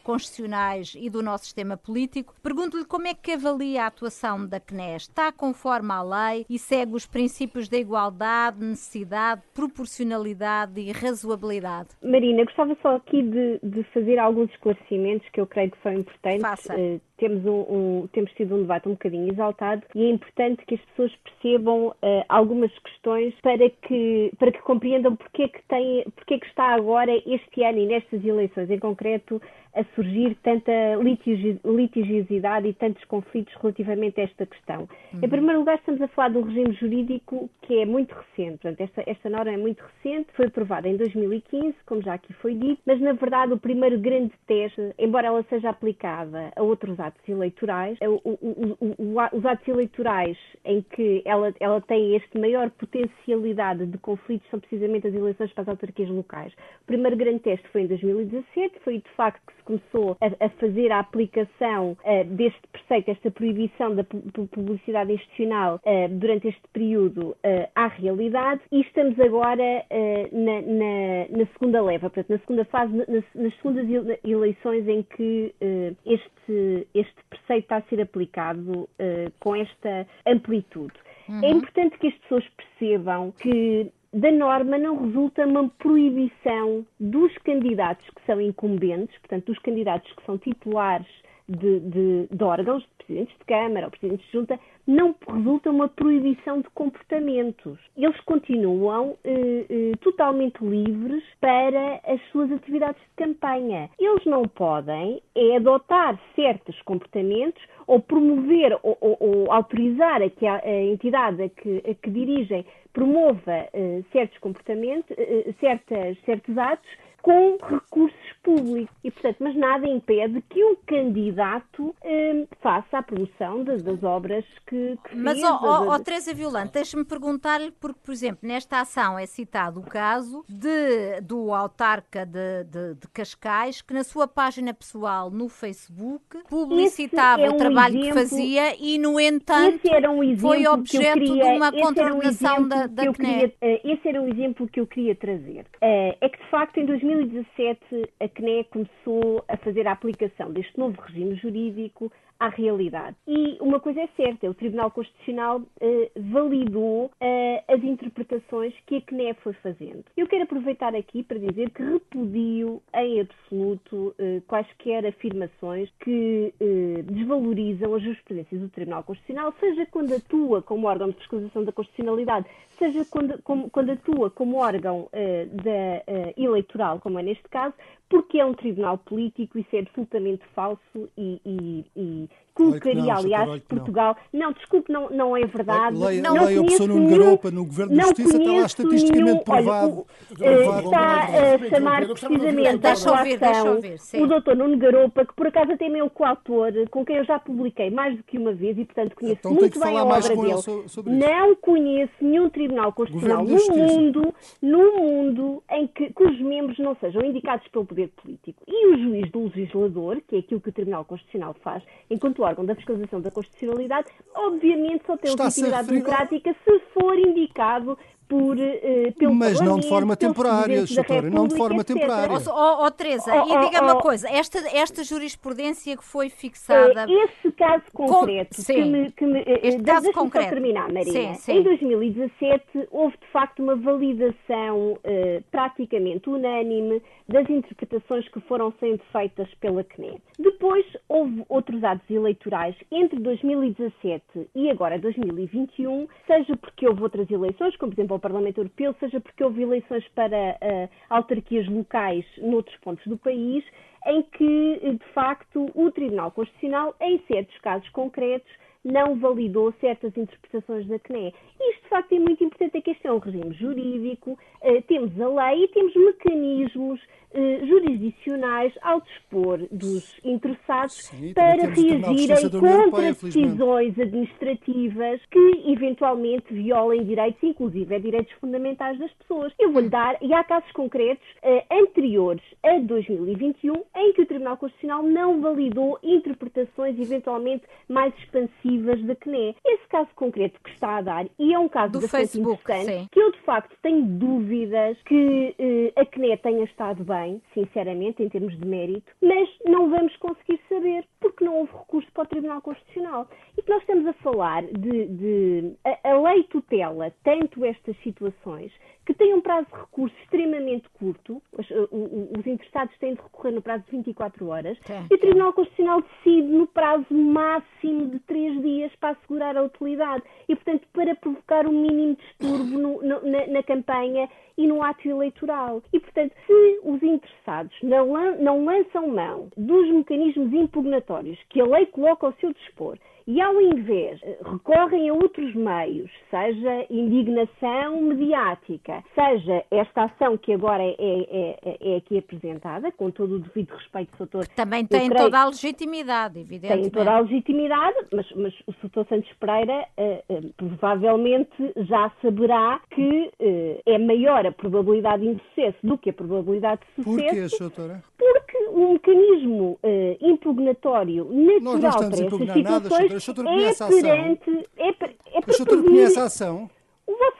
constitucionais e do nosso sistema político. Pergunto-lhe como é que avalia a atuação da CNES. Está conforme à lei e segue os princípios da igualdade, necessidade, proporcionalidade e razoabilidade? Marina, gostava só aqui de, de fazer alguns esclarecimentos que eu creio que são importantes. Faça. Uh, temos, um, um, temos tido um debate um bocadinho exaltado e é importante que as pessoas percebam uh, algumas questões para que, para que compreendam porque é que, tem, porque é que está agora este ano e nestas eleições em concreto a surgir tanta litigiosidade e tantos conflitos relativamente a esta questão. Uhum. Em primeiro lugar, estamos a falar de um regime jurídico que é muito recente. Portanto, esta, esta norma é muito recente, foi aprovada em 2015, como já aqui foi dito, mas na verdade o primeiro grande teste, embora ela seja aplicada a outros atos eleitorais, o, os atos eleitorais em que ela, ela tem este maior potencialidade de conflitos são precisamente as eleições para as autarquias locais. O primeiro grande teste foi em 2017, foi de facto que se começou a, a fazer a aplicação uh, deste preceito, esta proibição da publicidade institucional uh, durante este período uh, à realidade e estamos agora na, na, na, segunda leva, portanto, na segunda fase, nas, nas segundas eleições em que este, este preceito está a ser aplicado com esta amplitude. Uhum. É importante que as pessoas percebam que da norma não resulta uma proibição dos candidatos que são incumbentes, portanto, dos candidatos que são titulares de, de, de órgãos, de presidentes de Câmara ou presidentes de Junta, não resulta uma proibição de comportamentos. Eles continuam eh, eh, totalmente livres para as suas atividades de campanha. Eles não podem é adotar certos comportamentos ou promover ou, ou, ou autorizar a que a, a entidade a que, a que dirigem promova uh, certos comportamentos, uh, certas, certos atos com recursos públicos. E, portanto, mas nada impede que o candidato eh, faça a promoção das, das obras que, que Mas, fez. Ó, ó, Teresa Violante, deixe-me perguntar-lhe, porque, por exemplo, nesta ação é citado o caso de, do autarca de, de, de Cascais, que na sua página pessoal no Facebook publicitava é um o trabalho exemplo, que fazia e, no entanto, um foi objeto queria, de uma contraordenação um da, da CNE. Eh, esse era o exemplo que eu queria trazer. Eh, é que, de facto, em 2000 2017, a CNE começou a fazer a aplicação deste novo regime jurídico à realidade. E uma coisa é certa, o Tribunal Constitucional eh, validou eh, as interpretações que a CNE foi fazendo. Eu quero aproveitar aqui para dizer que repudio em absoluto eh, quaisquer afirmações que desvalorizam a jurisprudência do Tribunal Constitucional, seja quando atua como órgão de fiscalização da constitucionalidade, seja quando, como, quando atua como órgão da, eleitoral, como é neste caso, porque é um tribunal político, isso é absolutamente falso e, e, e colocaria, não, aliás, Portugal. Não. não, desculpe, não, não é verdade. Leia, não leia a opção no Garopa, no Governo de Justiça, está lá estatisticamente nenhum, provado. Olha, o, está a chamar precisamente a ação o doutor Nuno Garopa, que por acaso até é meu coautor, com quem eu já publiquei mais do que uma vez e, portanto, conheço então, muito bem a obra dele. Não conheço nenhum tribunal constitucional no mundo, no mundo em que, cujos membros não sejam indicados pelo poder político. E o juiz do legislador, que é aquilo que o Tribunal Constitucional faz, enquanto órgão da fiscalização da constitucionalidade, obviamente só tem Está legitimidade democrática se for indicado por, uh, pelo Mas não de forma temporária, doutora, não de forma etc. temporária. Ó oh, oh, Teresa, oh, e diga-me uma coisa, esta, esta jurisprudência que foi fixada... Uh, esse caso concreto, Com... que me... Que me uh, este caso concreto. terminar, Maria. Sim, sim. Em 2017 houve de facto uma validação uh, praticamente unânime das interpretações que foram sendo feitas pela CNE. Depois houve outros atos eleitorais entre 2017 e agora 2021, seja porque houve outras eleições, como por exemplo ao Parlamento Europeu, seja porque houve eleições para uh, autarquias locais noutros pontos do país, em que, de facto, o Tribunal Constitucional, em certos casos concretos, não validou certas interpretações da CNE. Isto, de facto, é muito importante, é que este é um regime jurídico, uh, temos a lei e temos mecanismos uh, jurisdicionais ao dispor dos interessados Sim, para reagirem contra decisões administrativas que eventualmente violem direitos, inclusive é direitos fundamentais das pessoas. Eu vou-lhe dar, e há casos concretos uh, anteriores a 2021 em que o Tribunal Constitucional não validou interpretações eventualmente mais expansivas da CNE. Esse caso concreto que está a dar, e é um caso Do bastante Facebook, interessante, sim. que eu de facto tenho dúvidas que uh, a CNE tenha estado bem, sinceramente, em termos de mérito, mas não vamos conseguir saber porque não houve recurso para o Tribunal Constitucional. E que nós estamos a falar de. de a, a lei tutela tanto estas situações que têm um prazo de recurso extremamente curto, os, os, interessados têm de recorrer no prazo de 24 horas, é, e o Tribunal Constitucional decide no prazo máximo de 3 dias para assegurar a utilidade. E, portanto, para provocar um mínimo distúrbio no, no, na, na, campanha e no ato eleitoral. E, portanto, se os interessados não, não lançam mão dos mecanismos impugnatórios que a lei coloca ao seu dispor e ao invés eh, recorrem a outros meios, seja indignação mediática, seja esta ação que agora é, é, é, é aqui apresentada, com todo o devido respeito, doutor. Também tem creio, toda a legitimidade, evidentemente. Tem toda a legitimidade, mas, mas o doutor Santos Pereira uh, uh, provavelmente já saberá que uh, é maior a probabilidade de insucesso do que a probabilidade de sucesso. Porquê, doutora? Porque o mecanismo impugnatório natural para estas situações o senhor conhece a ação? Perante, é, é o senhor conhece a ação?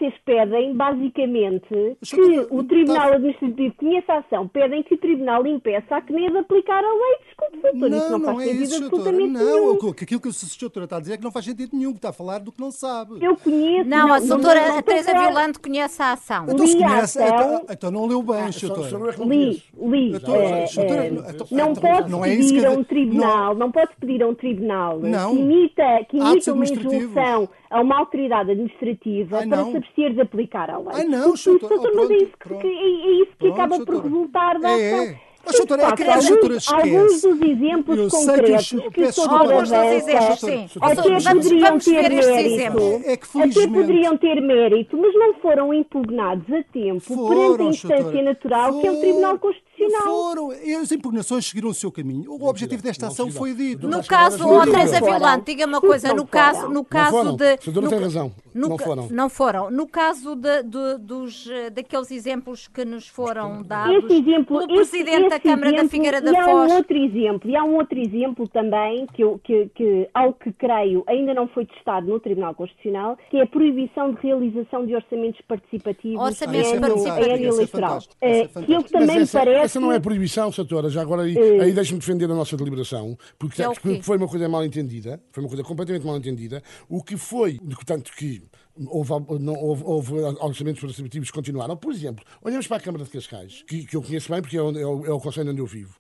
Vocês pedem, basicamente, que o Tribunal. Administrativo conheça a ação, pedem que o Tribunal impeça a CNE de aplicar a lei. Desculpe, doutor, não, isso não, não faz é sentido isso, absolutamente não, nenhum. Não, aquilo que a senhora está a dizer é que não faz sentido nenhum, que está a falar do que não sabe. Eu conheço... Não, não a doutora Teresa Violante conhece a ação. Então, se conhece, então, então não leu bem, ah, doutora. Li, li. Então, é, é, não então, pode não é pedir a um tribunal, não pode pedir a um tribunal que imita, que imita uma injunção a uma autoridade administrativa Ai, para se de aplicar a lei. Ai não, chuta, oh, pronto, é isso que, é, é isso que pronto, acaba por resultar da é, ação. É. Mas, doutora, é que alguns, alguns dos exemplos eu concretos que, que são alguns dos exemplos, sim. Até poderiam ter mérito, é que, até poderiam ter mérito, mas não foram impugnados a tempo foram, perante a instância natural foram, que é o Tribunal Constitucional. Foram, e as impugnações seguiram o seu caminho. O objetivo desta ação foi dito. No caso, oh, Teresa Violante, diga uma coisa, no caso, no caso de... A tem razão, não foram. Não foram. No caso de, de, dos, daqueles exemplos que nos foram dados esse exemplo, pelo Presidente da Câmara exemplo, da Figueira da Foz. E há um outro exemplo, e há um outro exemplo também, que, eu, que, que, ao que creio ainda não foi testado no Tribunal Constitucional, que é a proibição de realização de orçamentos participativos orçamentos ah, participativos. É eleitoral. É é, que eu também essa, parece... essa não é proibição, Satora, já agora aí, uh, aí deixe-me defender a nossa deliberação, porque, é foi uma coisa mal entendida, foi uma coisa completamente mal entendida, o que foi, portanto que houve, não, houve, houve orçamentos participativos que continuaram. Por exemplo, olhamos para a Câmara de Cascais, que, que eu conheço bem porque é o, é, o, é o Conselho onde eu vivo,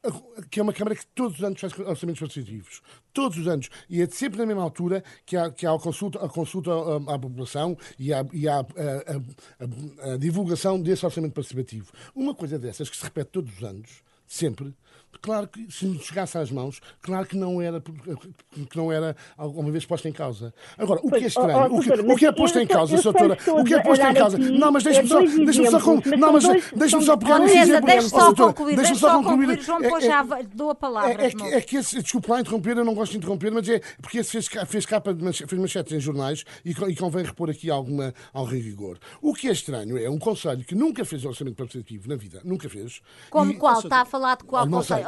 que é uma Câmara que todos os anos faz orçamentos participativos. Todos os anos. E é sempre na mesma altura que há, que há a consulta, a consulta à, à população e há, e há a, a, a divulgação desse orçamento participativo. Uma coisa dessas que se repete todos os anos, sempre, Claro que se me chegasse às mãos, claro que não era, que não era alguma vez posta em causa. Agora, o que é estranho, oh, oh, o, que, o que é posto em causa, doutora, o que é posto em causa? Não, mas deixe-me só, deixe-me só, não, mas deixe-me só pegar nesse exemplo. Deixe só concluir, deixe só concluir. João, depois já dou a palavra. É que esse, desculpe lá interromper, eu não gosto de interromper, mas é porque esse fez, fez capa, fez manchetes em jornais e convém repor aqui alguma, algum rigor. O que é estranho é um conselho que nunca fez orçamento participativo na vida, nunca fez. Como qual? Está a falar de qual conselho?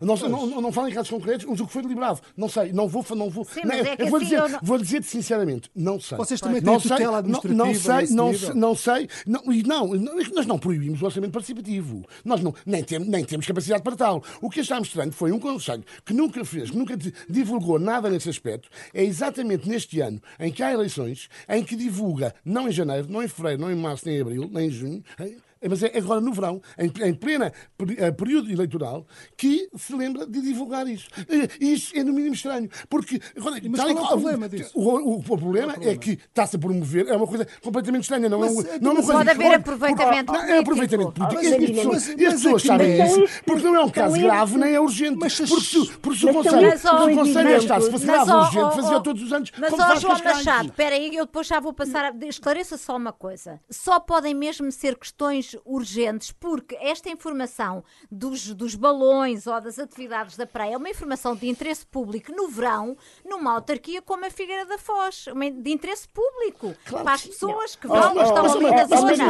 Não, não, não falo em casos concretos, mas o que foi deliberado. Não sei, não vou. Não vou Sim, não, é eu vou, assim, dizer, não... vou dizer sinceramente, não sei. Vocês também têm tutela administrativa não, sei, não, sei, não sei. Não, não, nós não proibimos o orçamento participativo. Nós não, nem, tem, nem temos capacidade para tal. O que está mostrando foi um conselho que nunca fez, que nunca divulgou nada nesse aspecto. É exatamente neste ano em que há eleições, em que divulga, não em janeiro, não em fevereiro, não em março, nem em abril, nem em junho é, mas é agora no verão, em, plena eh, período eleitoral, que se lembra de divulgar isso. E isso é no mínimo estranho, porque agora, mas qual é o problema disso? O, o, o problema é, é, que está-se a promover, é uma coisa completamente estranha, não mas, é, não mas pode haver aproveitamento político. É aproveitamento político. E as pessoas sabem isso, porque não é um caso grave nem é urgente. Mas, porque se, porque se o Conselho, se o Conselho achasse fosse grave ou urgente, fazia todos os anos. Mas, ó, João Machado, espera aí, eu depois já vou passar. Esclareça só uma coisa. Só podem mesmo ser questões mais urgentes, porque esta informação dos, dos balões ou das atividades da praia é uma informação de interesse público no verão, numa autarquia como a Figueira da Foz, de interesse público claro. para as pessoas que vão, oh, estão oh, ali na zona. Mas lá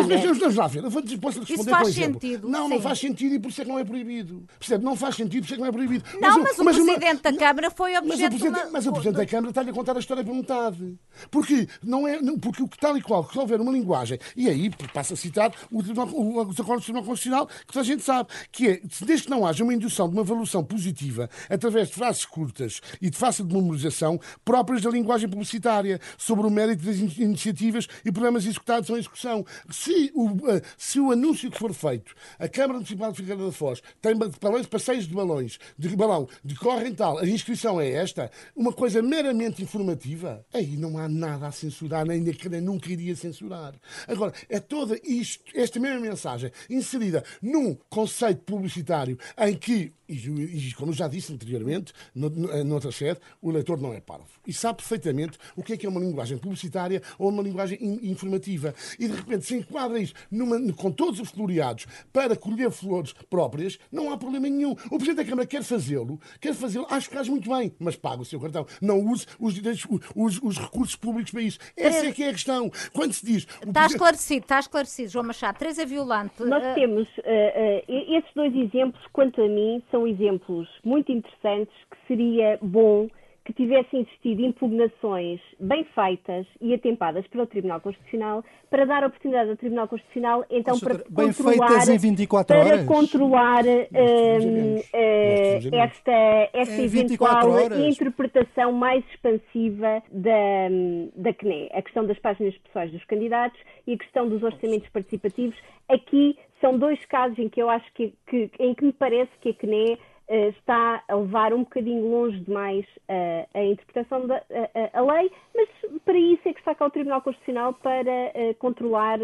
eu vou responder Isso faz sentido. Não, não faz sentido e por isso é que não é proibido. Percebe? Não faz sentido, por isso é que não é proibido. Não, mas, mas o mas Presidente da Câmara foi objeto mas o Presidente, uma... mas o Presidente da Câmara está-lhe a contar a história por metade. Porque, não é, porque o que tal e qual, que houver uma linguagem, e aí passa a citar o, o, os acordos do Tribunal Constitucional, que toda a gente sabe, que é, desde que não haja uma indução de uma evolução positiva através de frases curtas e de fácil de memorização próprias da linguagem publicitária, sobre o mérito das iniciativas e programas executados ou execução. Se o, eh, se o anúncio que for feito, a Câmara Municipal de Figueira da Foz tem balões, passeios de balões, de balão, decorrem tal, a inscrição é esta, uma coisa meramente informativa, aí não há nada a censurar, nem nunca iria censurar. Agora, é toda isto, esta mesma mensagem inserida num conceito publicitário em que e, como já disse anteriormente, no, no, noutra sede, o leitor não é parvo. E sabe perfeitamente o que é que é uma linguagem publicitária ou uma linguagem in, informativa. E de repente se enquadra isso numa, com todos os floreados para colher flores próprias, não há problema nenhum. O Presidente da Câmara quer fazê-lo, quer fazê-lo, acho que faz muito bem, mas paga o seu cartão. Não use os, direitos, os, os recursos públicos para isso. Essa é que é a questão. Quando se diz. Está esclarecido, está esclarecido, João Machado. Teresa Violante. Nós eh, temos uh, uh, esses dois exemplos, quanto a mim, são exemplos muito interessantes que seria bom que tivessem existido impugnações bem feitas e atempadas pelo Tribunal Constitucional para dar oportunidade ao Tribunal Constitucional então para bem feitas em 24 para horas. controlar um, uh, esta, esta eventual interpretação mais expansiva da, da CNE. A questão das páginas pessoais dos candidatos e a questão dos orçamentos participativos. Aqui são dois casos em que eu acho que, que em que me parece que a CNE está a levar um bocadinho longe demais uh, a interpretação da a, a lei, mas para isso é que está cá o Tribunal Constitucional para uh, controlar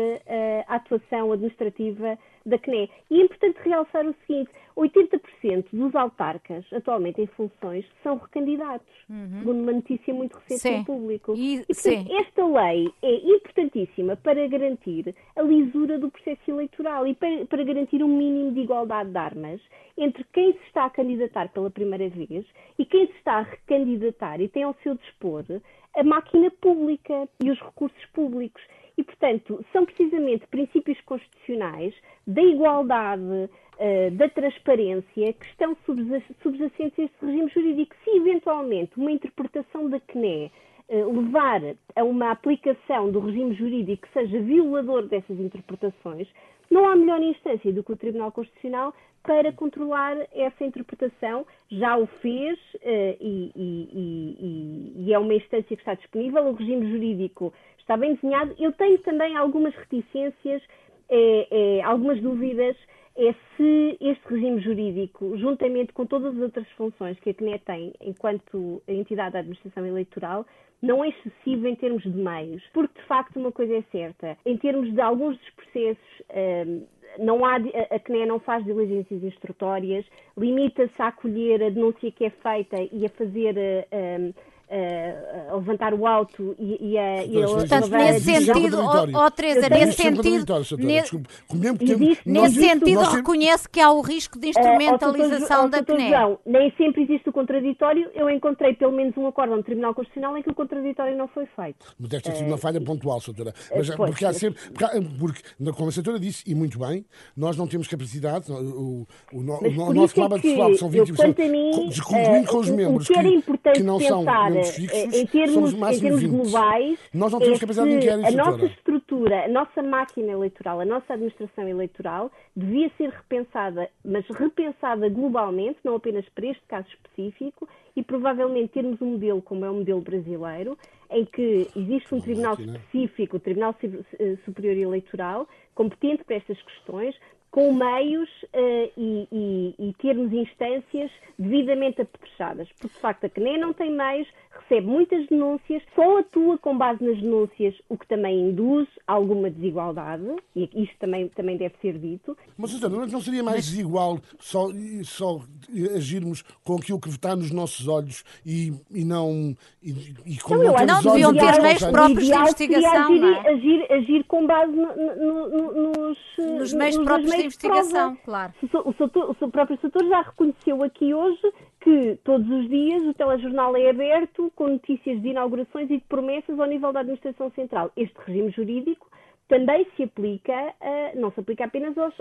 a atuação administrativa da CNE. E é importante realçar o seguinte: 80% dos autarcas atualmente em funções são recandidatos, uhum. segundo uma notícia muito recente sim. no público. E, e portanto, esta lei é importantíssima para garantir a lisura do processo eleitoral e para, para garantir um mínimo de igualdade de armas entre quem se está a candidatar pela primeira vez e quem se está a recandidatar e tem ao seu dispor a máquina pública e os recursos públicos. E, portanto, são precisamente princípios constitucionais da igualdade, uh, da transparência que estão subjacentes a este regime jurídico. Se, eventualmente, uma interpretação da CNE uh, levar a uma aplicação do regime jurídico que seja violador dessas interpretações, não há melhor instância do que o Tribunal Constitucional para controlar essa interpretação. Já o fez uh, e, e, e, e, é uma instância que está disponível. O regime jurídico está bem desenhado. Eu tenho também algumas reticências, é, é, algumas dúvidas, é se este regime jurídico, juntamente com todas as outras funções que a CNE tem enquanto entidade da administração eleitoral, não é excessivo em termos de meios, porque de facto uma coisa é certa, em termos de alguns dos processos. Um, não há, a CNE não faz diligências instrutórias, limita-se a acolher a denúncia que é feita e a fazer um, a levantar o alto e, e a, e a Portanto, nesse sentido, ó oh, Teresa, nesse sentido, nesse sentido reconhece que há o risco de instrumentalização uh, da CNE. Nem sempre existe o contraditório. Eu encontrei pelo menos um acordo no Tribunal Constitucional em que o contraditório não foi feito. Mas deve ter sido uma eh, falha pontual, doutora. Mas, pois, porque há sempre, porque, porque, como a doutora disse, e muito bem, nós não temos capacidade, o, o, o, o nosso clube de futebol são 20 pessoas, concluindo com os membros que, que não são fixos, em termos, em termos globais, nós não temos é capacidade de inquérito. A nossa estrutura, a nossa máquina eleitoral, a nossa administração eleitoral devia ser repensada, mas repensada globalmente, não apenas para este caso específico, e provavelmente termos um modelo como é o modelo brasileiro, em que existe um tribunal específico, o Tribunal eh, Superior Eleitoral, competente para estas questões, com meios uh, e, e, e termos instâncias devidamente apetrechadas porque de facto a CNE não tem meios, recebe muitas denúncias, só atua com base nas denúncias, o que também induz alguma desigualdade, e isto também, também deve ser dito. Mas, Susana, não seria mais desigual só, só agirmos com aquilo que está nos nossos olhos e, e não. E, e como não, não, não deviam ter meios próprios de investigação. Agir, é? agir, agir, com base no, no, no, nos, nos meios próprios de investigação, de claro. O, o, próprio setor já reconheceu aqui hoje que todos os dias o telejornal é aberto com notícias de inaugurações e de promessas ao nível da Administração Central. Este regime jurídico também se aplica, uh, não se aplica apenas aos,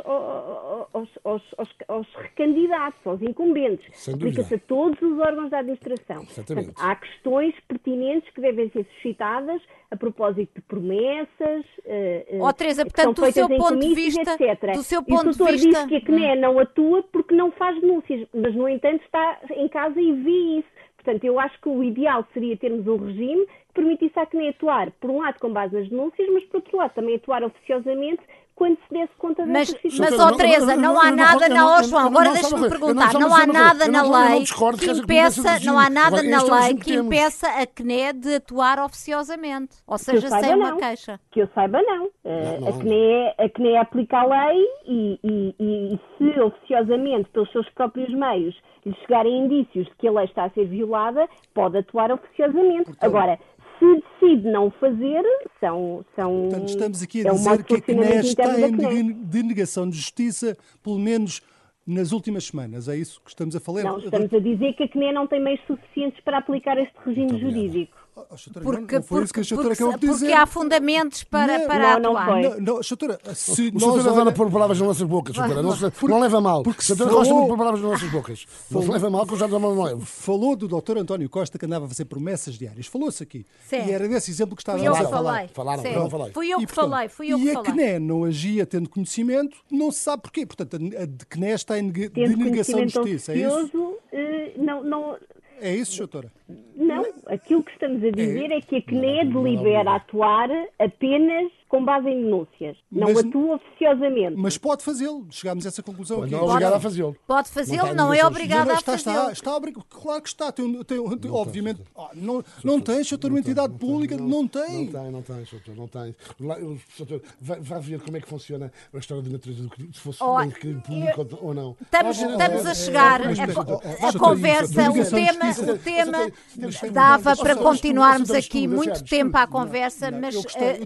aos, aos, aos recandidatos, aos incumbentes, aplica-se a todos os órgãos da administração. Portanto, há questões pertinentes que devem ser suscitadas a propósito de promessas. Uh, oh, Teresa, portanto, do seu ponto de vista, etc. do seu ponto e o doutor de vista... diz que a CNE não atua porque não faz denúncias, mas no entanto está em casa e vê isso. Portanto, eu acho que o ideal seria termos um regime que permitisse à CNE atuar, por um lado, com base nas denúncias, mas, por outro lado, também atuar oficiosamente quando se desse conta mas, dessa Mas, ó Teresa, não há nada na... Ó João, agora deixa-me perguntar. Não há nada na lei que impeça, não há nada na lei que impeça a CNE de atuar oficiosamente. Ou seja, sem uma queixa. Que eu saiba, não. Eh, a CNE, a CNE aplica a lei e, e, e se oficiosamente, pelos seus próprios meios, lhe chegarem indícios de que a lei está a ser violada, pode atuar oficiosamente. Agora, se decide não fazer, são. são Portanto, estamos aqui a é dizer que a CNE está em denegação de justiça, pelo menos nas últimas semanas. É isso que estamos a falar? Não, estamos a dizer que a CNE não tem meios suficientes para aplicar este regime jurídico. Oh, oh porque, não, foi porque, isso que a porque, porque, porque há fundamentos para, não, para não, atuar. Não, não, Chatora, se o nós adora pôr palavras nas nossas bocas, Chatora. Não, porque, não leva mal. Porque Chatora falou... gosta muito de pôr palavras nas nossas bocas. Não se leva mal, que eu já não levo. Falou do Dr. António Costa que andava a fazer promessas diárias. Falou-se aqui. Sim. E era desse exemplo que estava a falar. Falei. Falaram, não falei. Fui eu que falei. Fui eu que falei. E a CNE não agia tendo conhecimento, não se sabe porquê. Portanto, a CNE está em denegação de justiça. É isso? Eh, não, não, é isso, doutora? Não, aquilo que estamos a dizer é, é que a CNE delibera atuar apenas com base em denúncias. Não mas, atua oficiosamente. Mas pode fazê-lo. Chegámos a essa conclusão aqui. Não é obrigado a fazê-lo. Pode fazê-lo, não, é obrigado a fazê-lo. Está, está obrigado. Claro que está. Tem, tem, tem obviamente. Oh, não, não tem, doutor, uma entidade pública. Não tem. Não tem, não tem, doutor. Não tem. Doutor, vai, vai ver como é que funciona a história da natureza do crime, se fosse oh, um crime público eu, ou não. Estamos, estamos a chegar. A, a conversa, o tema, o tema dava para continuarmos aqui muito tempo à conversa, mas,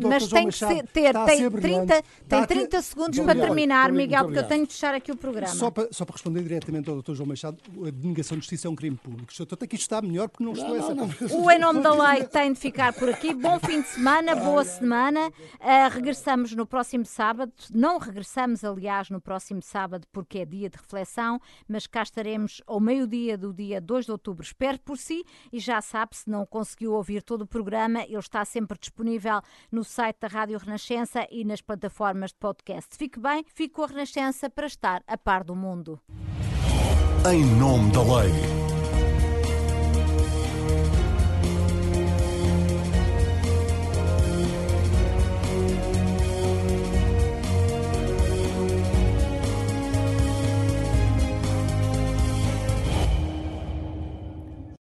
mas tem que ter. Tem, 30, tem 30 segundos para terminar, Miguel, porque eu tenho de fechar aqui o programa. Só para, só para responder diretamente ao Dr. João Machado, a denegação de justiça é um crime público. Estou aqui está melhor porque não estou essa. O Em Nome da Lei tem de ficar por aqui. Bom fim de semana, boa semana. Uh, regressamos no próximo sábado. Não regressamos, aliás, no próximo sábado porque é dia de reflexão, mas cá estaremos ao meio-dia do dia 2 de outubro. Espero por si e já sabe, se não conseguiu ouvir todo o programa, ele está sempre disponível no site da Rádio Renascença e nas plataformas de podcast. Fique bem, fique com a Renascença para estar a par do mundo. Em nome da lei.